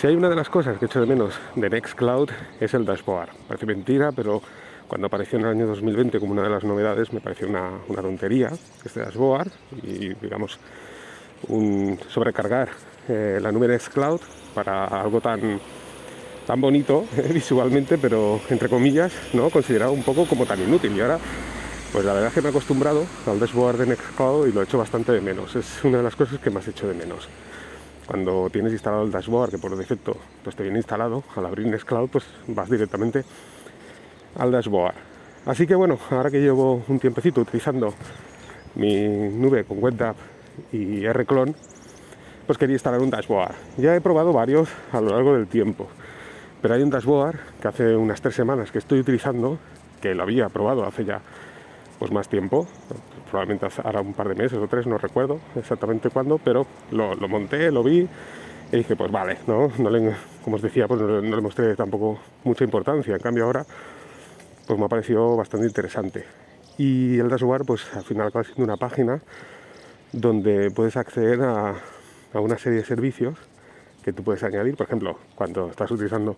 Si hay una de las cosas que echo de menos de Nextcloud es el dashboard. Parece mentira, pero cuando apareció en el año 2020 como una de las novedades me pareció una, tontería este dashboard y digamos un sobrecargar eh, la nube Nextcloud para algo tan tan bonito visualmente, pero entre comillas, ¿no? considerado un poco como tan inútil. Y ahora, pues la verdad es que me he acostumbrado al dashboard de Nextcloud y lo he hecho bastante de menos. Es una de las cosas que más he hecho de menos. Cuando tienes instalado el dashboard, que por defecto pues te viene instalado, al abrir Nextcloud, pues vas directamente al dashboard. Así que bueno, ahora que llevo un tiempecito utilizando mi nube con WebDAV y Rclone, pues quería instalar un dashboard. Ya he probado varios a lo largo del tiempo. Pero hay un dashboard que hace unas tres semanas que estoy utilizando, que lo había probado hace ya pues más tiempo, probablemente ahora un par de meses o tres, no recuerdo exactamente cuándo, pero lo, monté, lo vi y dije, pues vale, ¿no? no le, como os decía, pues no, le mostré tampoco mucha importancia. En cambio ahora, pues me ha parecido bastante interesante. Y el dashboard, pues al final acaba siendo una página donde puedes acceder a, a una serie de servicios que tú puedes añadir, por ejemplo, cuando estás utilizando,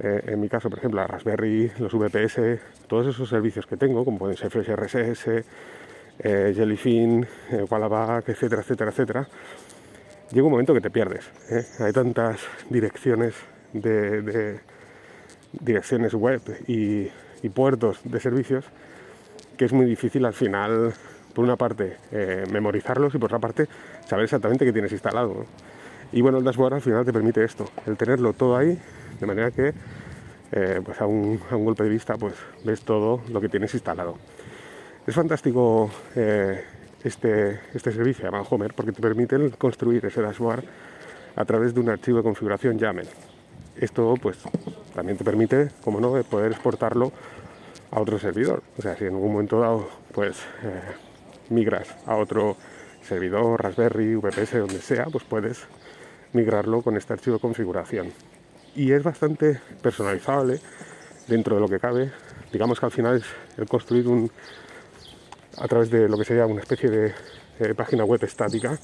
eh, en mi caso, por ejemplo, la Raspberry, los VPS, todos esos servicios que tengo, como pueden ser FreshRSS, eh, Jellyfin, eh, Wallaback, etcétera, etcétera, etcétera, llega un momento que te pierdes. ¿eh? Hay tantas direcciones de, direcciones web y, puertos de servicios que es muy difícil al final, por una parte, memorizarlos y por otra parte, saber exactamente qué tienes instalado. Y bueno, el dashboard al final te permite esto, el tenerlo todo ahí, de manera que eh, pues a un, golpe de vista pues ves todo lo que tienes instalado. Es fantástico eh, este, este servicio llamado Homer porque te permite construir ese dashboard a través de un archivo de configuración YAML. Esto pues también te permite, como no, poder exportarlo a otro servidor. O sea, si en algún momento dado pues eh, migras a otro servidor, Raspberry, VPS, donde sea, pues puedes migrarlo con este archivo de configuración. Y es bastante personalizable dentro de lo que cabe. Digamos que al final es el construir un, a través de lo que sería una especie de página web estática,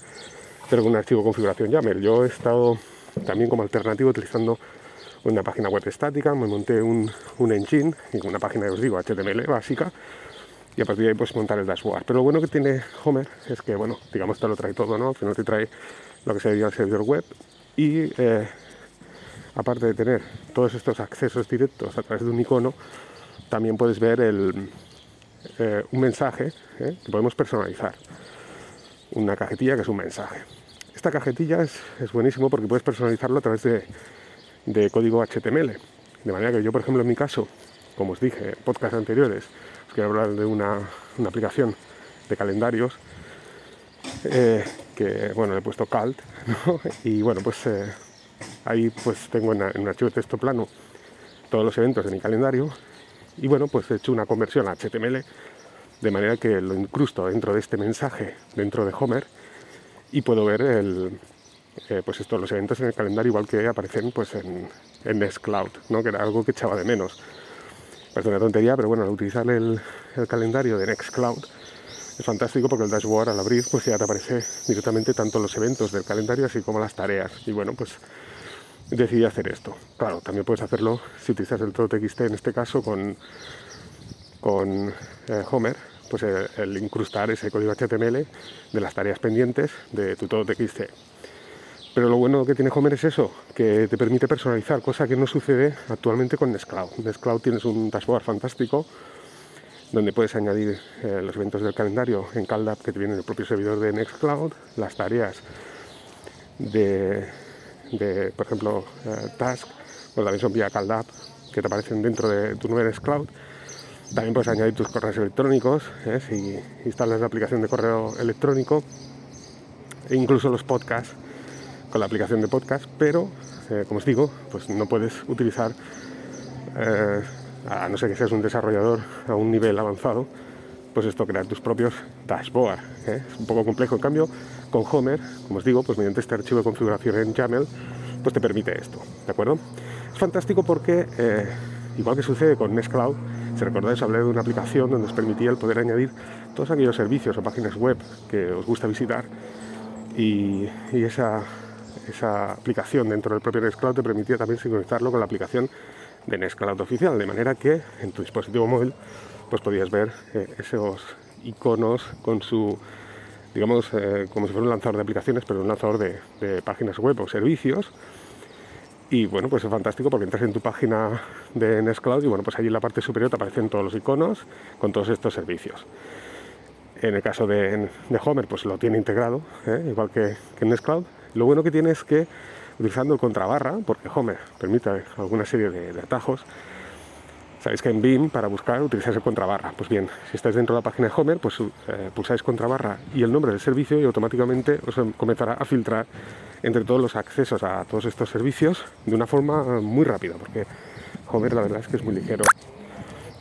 pero con un archivo de configuración YAML. Yo he estado también como alternativo utilizando una página web estática, me monté un, un engine, una página, os digo, HTML básica, y a partir de ahí pues montar el dashboard. Pero lo bueno que tiene Homer es que, bueno, digamos te lo trae todo, ¿no? Al final te trae lo que sería el servidor web y eh, aparte de tener todos estos accesos directos a través de un icono, también puedes ver eh, un mensaje ¿eh? que podemos personalizar. Una cajetilla que es un mensaje. Esta cajetilla es, buenísimo porque puedes personalizarlo a través de, de, código HTML. De manera que yo, por ejemplo, en mi caso, como os dije en podcast anteriores, os quiero hablar de una, aplicación de calendarios eh, que bueno, le he puesto calt, y bueno, pues ahí pues tengo en, un archivo de texto plano todos los eventos de mi calendario y bueno, pues he hecho una conversión a HTML de manera que lo incrusto dentro de este mensaje, dentro de Homer, y puedo ver el, eh, pues esto, los eventos en el calendario igual que aparecen pues en, Nextcloud, ¿no? que era algo que echaba de menos. Parece una tontería, pero bueno, al utilizar el, el calendario de Nextcloud, es fantástico porque el dashboard al abrir pues ya te aparece directamente tanto los eventos del calendario así como las tareas. Y bueno, pues decidí hacer esto. Claro, también puedes hacerlo si utilizas el todo.txt en este caso con, con eh, Homer, pues eh, el, incrustar ese código HTML de las tareas pendientes de tu todo.txt. Pero lo bueno que tiene Homer es eso, que te permite personalizar, cosa que no sucede actualmente con Nextcloud. Nextcloud tienes un dashboard fantástico donde puedes añadir eh, los eventos del calendario en CalDAP que te viene del propio servidor de Nextcloud, las tareas de, por ejemplo, eh, Task, pues también son vía CalDAP que te aparecen dentro de tu nuevo Nextcloud. También puedes añadir tus correos electrónicos, ¿eh? si instalas la aplicación de correo electrónico, e incluso los podcasts con la aplicación de podcast, pero como os digo, pues no puedes utilizar a no ser que seas un desarrollador a un nivel avanzado, pues esto crear tus propios dashboards. ¿eh? Es un poco complejo. En cambio, con Homer, como os digo, pues mediante este archivo de configuración en YAML, pues te permite esto, ¿de acuerdo? Es fantástico porque, eh, igual que sucede con Nextcloud, si recordáis, hablé de una aplicación donde os permitía el poder añadir todos aquellos servicios o páginas web que os gusta visitar y, esa, esa aplicación dentro del propio Nextcloud te permitía también sincronizarlo con la aplicación de Nextcloud oficial, de manera que en tu dispositivo móvil pues podías ver eh, esos iconos con su, digamos, eh, como si fuera un lanzador de aplicaciones, pero un lanzador de, páginas web o servicios. Y bueno, pues es fantástico porque entras en tu página de Nextcloud y bueno, pues allí en la parte superior te aparecen todos los iconos con todos estos servicios. En el caso de, Homer, pues lo tiene integrado, ¿eh? igual que, que Nextcloud. Lo bueno que tiene es que utilizando el contrabarra, porque Homer permite alguna serie de, atajos, Sabéis que en BIM para buscar utilizáis el contrabarra. Pues bien, si estáis dentro de la página de Homer, pues eh, pulsáis contrabarra y el nombre del servicio y automáticamente os comenzará a filtrar entre todos los accesos a todos estos servicios de una forma muy rápida, porque Homer la verdad es que es muy ligero.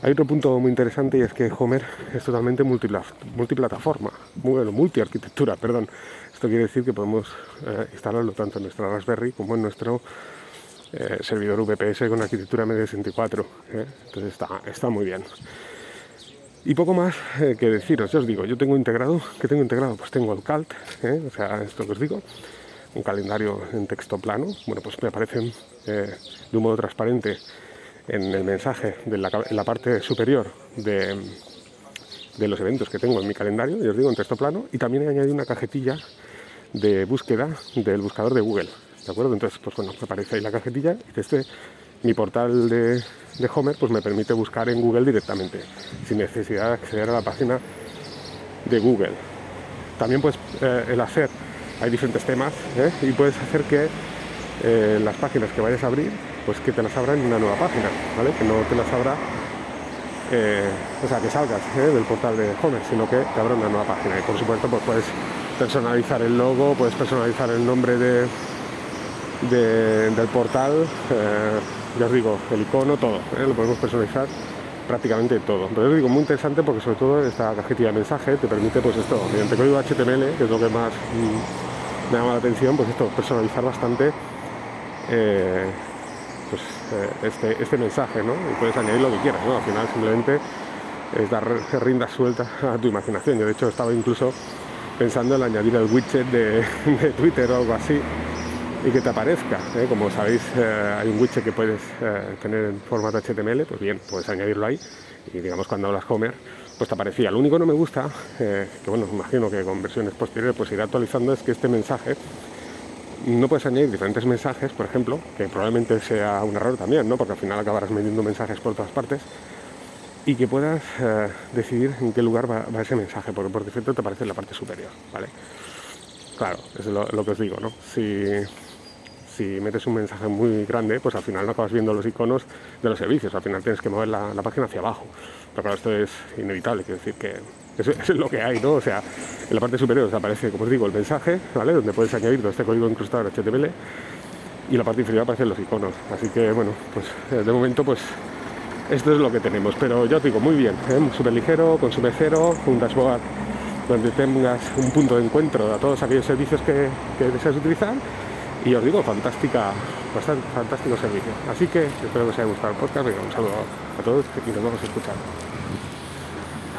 Hay otro punto muy interesante y es que Homer es totalmente multiplataforma, bueno, multiarquitectura, perdón. Esto quiere decir que podemos eh, instalarlo tanto en nuestra Raspberry como en nuestro eh, servidor VPS con arquitectura MD64. ¿eh? Entonces está, está muy bien. Y poco más que deciros, ya os digo, yo tengo integrado, ¿qué tengo integrado? Pues tengo el CALT, o sea, esto que os digo, un calendario en texto plano. Bueno, pues me aparecen de un modo transparente en el mensaje de la, en la parte superior de, de, los eventos que tengo en mi calendario, y os digo en texto plano, y también he añadido una cajetilla de búsqueda del buscador de Google. ¿De acuerdo? Entonces, pues bueno, aparece ahí la cajetilla y este, mi portal de, Homer, pues me permite buscar en Google directamente, sin necesidad de acceder a la página de Google. También pues el hacer, hay diferentes temas, ¿eh? y puedes hacer que eh, las páginas que vayas a abrir, pues que te las abra en una nueva página, ¿vale? Que no te las abra, o sea, que salgas del portal de Homer, sino que te abra una nueva página. Y por supuesto, pues puedes personalizar el logo, puedes personalizar el nombre de, del portal, eh, ya os digo, el icono, todo, ¿eh? lo podemos personalizar prácticamente todo. Pero os digo, muy interesante porque sobre todo esta cajetilla de mensaje te permite pues esto, mediante código HTML, que es lo que más mm, me llama la atención, pues esto, personalizar bastante eh, pues, este, este mensaje, ¿no? Y puedes añadir lo que quieras, ¿no? Al final simplemente es dar rinda suelta a tu imaginación. Yo de hecho estaba incluso pensando en añadir el widget de, Twitter o algo así y que te aparezca. ¿eh? Como sabéis, eh, hay un widget que puedes eh, tener en formato HTML, pues bien, puedes añadirlo ahí y digamos cuando hablas Homer, pues te aparecía. Lo único que no me gusta, que bueno, imagino que con versiones posteriores pues irá actualizando, es que este mensaje no puedes añadir diferentes mensajes, por ejemplo, que probablemente sea un error también, ¿no? Porque al final acabarás metiendo mensajes por todas partes y que puedas decidir en qué lugar va, ese mensaje, porque por defecto te aparece en la parte superior, ¿vale? Claro, es lo, que os digo, ¿no? Si, si metes un mensaje muy grande, pues al final no acabas viendo los iconos de los servicios, al final tienes que mover la, página hacia abajo. Pero claro, esto es inevitable, quiero decir que eso, es lo que hay, ¿no? O sea, en la parte superior os aparece, como os digo, el mensaje, ¿vale? Donde puedes añadir todo este código incrustado en HTML y la parte inferior aparecen los iconos. Así que, bueno, pues eh, de momento, pues esto es lo que tenemos, pero ya os digo, muy bien, ¿eh? súper ligero, con su cero, un dashboard donde tengas un punto de encuentro a todos aquellos servicios que, que deseas utilizar y os digo, fantástica, bastante fantástico servicio. Así que espero que os haya gustado el podcast, un saludo a todos y nos vamos a escuchar.